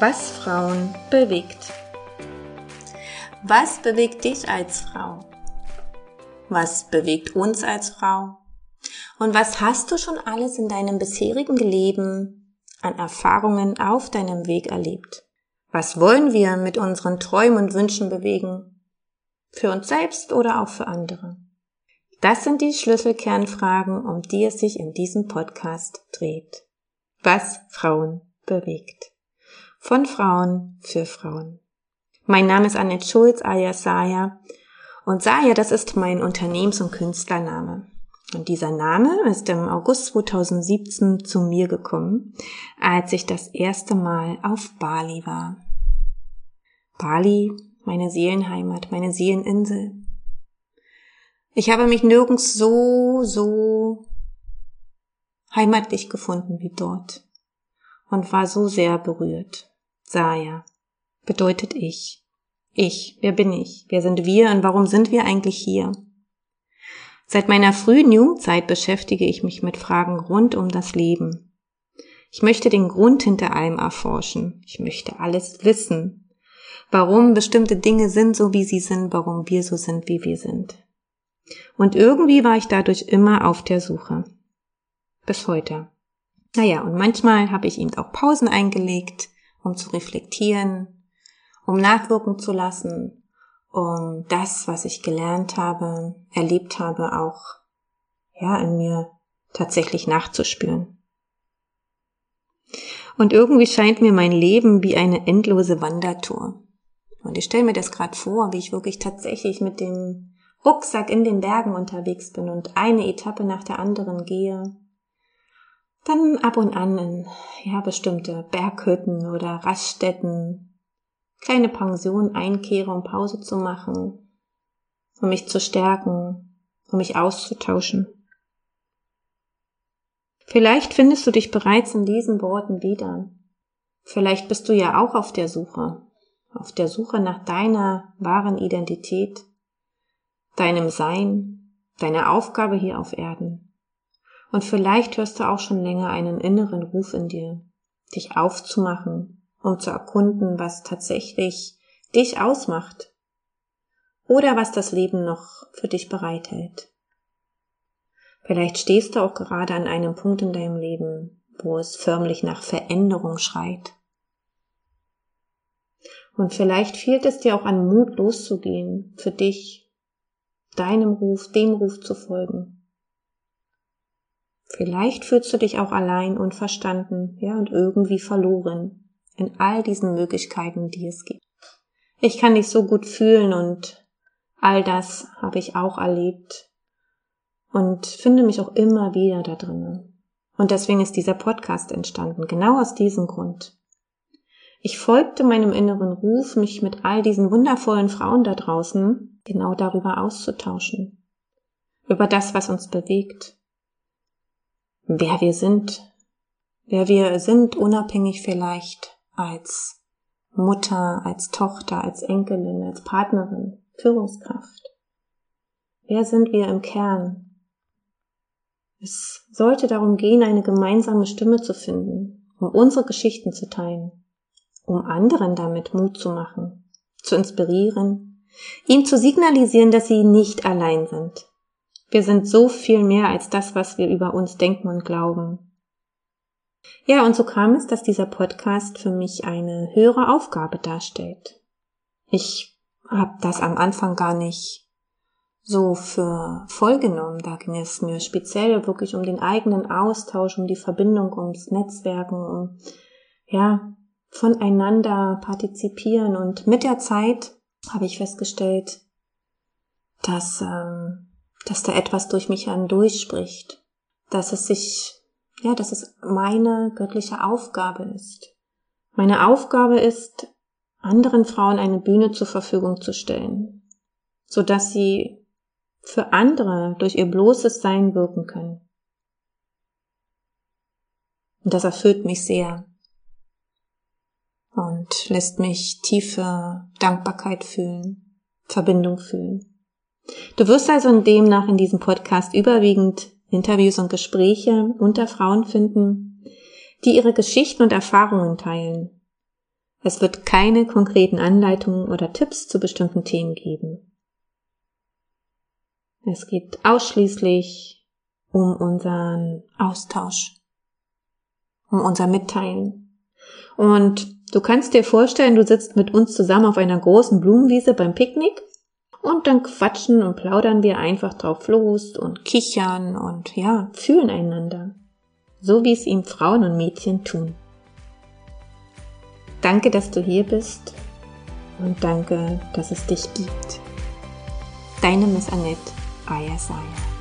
Was Frauen bewegt. Was bewegt dich als Frau? Was bewegt uns als Frau? Und was hast du schon alles in deinem bisherigen Leben an Erfahrungen auf deinem Weg erlebt? Was wollen wir mit unseren Träumen und Wünschen bewegen? Für uns selbst oder auch für andere? Das sind die Schlüsselkernfragen, um die es sich in diesem Podcast dreht. Was Frauen bewegt. Von Frauen für Frauen. Mein Name ist Annette Schulz, alias Saya. Und Saya, das ist mein Unternehmens- und Künstlername. Und dieser Name ist im August 2017 zu mir gekommen, als ich das erste Mal auf Bali war. Bali, meine Seelenheimat, meine Seeleninsel. Ich habe mich nirgends so, so heimatlich gefunden wie dort und war so sehr berührt. Saya bedeutet ich. Ich, wer bin ich? Wer sind wir und warum sind wir eigentlich hier? Seit meiner frühen Jugendzeit beschäftige ich mich mit Fragen rund um das Leben. Ich möchte den Grund hinter allem erforschen. Ich möchte alles wissen. Warum bestimmte Dinge sind so, wie sie sind, warum wir so sind, wie wir sind. Und irgendwie war ich dadurch immer auf der Suche. Bis heute. Naja, und manchmal habe ich eben auch Pausen eingelegt, um zu reflektieren, um nachwirken zu lassen, um das, was ich gelernt habe, erlebt habe, auch ja in mir tatsächlich nachzuspüren. Und irgendwie scheint mir mein Leben wie eine endlose Wandertour. Und ich stelle mir das gerade vor, wie ich wirklich tatsächlich mit dem Rucksack in den Bergen unterwegs bin und eine Etappe nach der anderen gehe. Dann ab und an in ja bestimmte Berghütten oder Raststätten kleine Pension einkehre, um Pause zu machen, um mich zu stärken, um mich auszutauschen. Vielleicht findest du dich bereits in diesen Worten wieder. Vielleicht bist du ja auch auf der Suche, auf der Suche nach deiner wahren Identität, deinem Sein, deiner Aufgabe hier auf Erden. Und vielleicht hörst du auch schon länger einen inneren Ruf in dir, dich aufzumachen, um zu erkunden, was tatsächlich dich ausmacht oder was das Leben noch für dich bereithält. Vielleicht stehst du auch gerade an einem Punkt in deinem Leben, wo es förmlich nach Veränderung schreit. Und vielleicht fehlt es dir auch an Mut loszugehen, für dich, deinem Ruf, dem Ruf zu folgen. Vielleicht fühlst du dich auch allein und verstanden, ja, und irgendwie verloren in all diesen Möglichkeiten, die es gibt. Ich kann dich so gut fühlen und all das habe ich auch erlebt und finde mich auch immer wieder da drinnen. Und deswegen ist dieser Podcast entstanden, genau aus diesem Grund. Ich folgte meinem inneren Ruf, mich mit all diesen wundervollen Frauen da draußen genau darüber auszutauschen. Über das, was uns bewegt. Wer wir sind. Wer wir sind, unabhängig vielleicht als Mutter, als Tochter, als Enkelin, als Partnerin, Führungskraft? Wer sind wir im Kern? Es sollte darum gehen, eine gemeinsame Stimme zu finden, um unsere Geschichten zu teilen, um anderen damit Mut zu machen, zu inspirieren, ihm zu signalisieren, dass sie nicht allein sind. Wir sind so viel mehr als das, was wir über uns denken und glauben. Ja, und so kam es, dass dieser Podcast für mich eine höhere Aufgabe darstellt. Ich habe das am Anfang gar nicht so für voll genommen. Da ging es mir speziell wirklich um den eigenen Austausch, um die Verbindung, ums Netzwerken, um ja voneinander partizipieren. Und mit der Zeit habe ich festgestellt, dass ähm, dass da etwas durch mich an durchspricht, dass es sich ja, dass es meine göttliche Aufgabe ist. Meine Aufgabe ist, anderen Frauen eine Bühne zur Verfügung zu stellen, so dass sie für andere durch ihr bloßes Sein wirken können. Und das erfüllt mich sehr und lässt mich tiefe Dankbarkeit fühlen, Verbindung fühlen. Du wirst also demnach in diesem Podcast überwiegend Interviews und Gespräche unter Frauen finden, die ihre Geschichten und Erfahrungen teilen. Es wird keine konkreten Anleitungen oder Tipps zu bestimmten Themen geben. Es geht ausschließlich um unseren Austausch, um unser Mitteilen. Und du kannst dir vorstellen, du sitzt mit uns zusammen auf einer großen Blumenwiese beim Picknick und dann quatschen und plaudern wir einfach drauf los und kichern und ja, fühlen einander. So wie es ihm Frauen und Mädchen tun. Danke, dass du hier bist und danke, dass es dich gibt. Deine Miss Annette Ayasaya.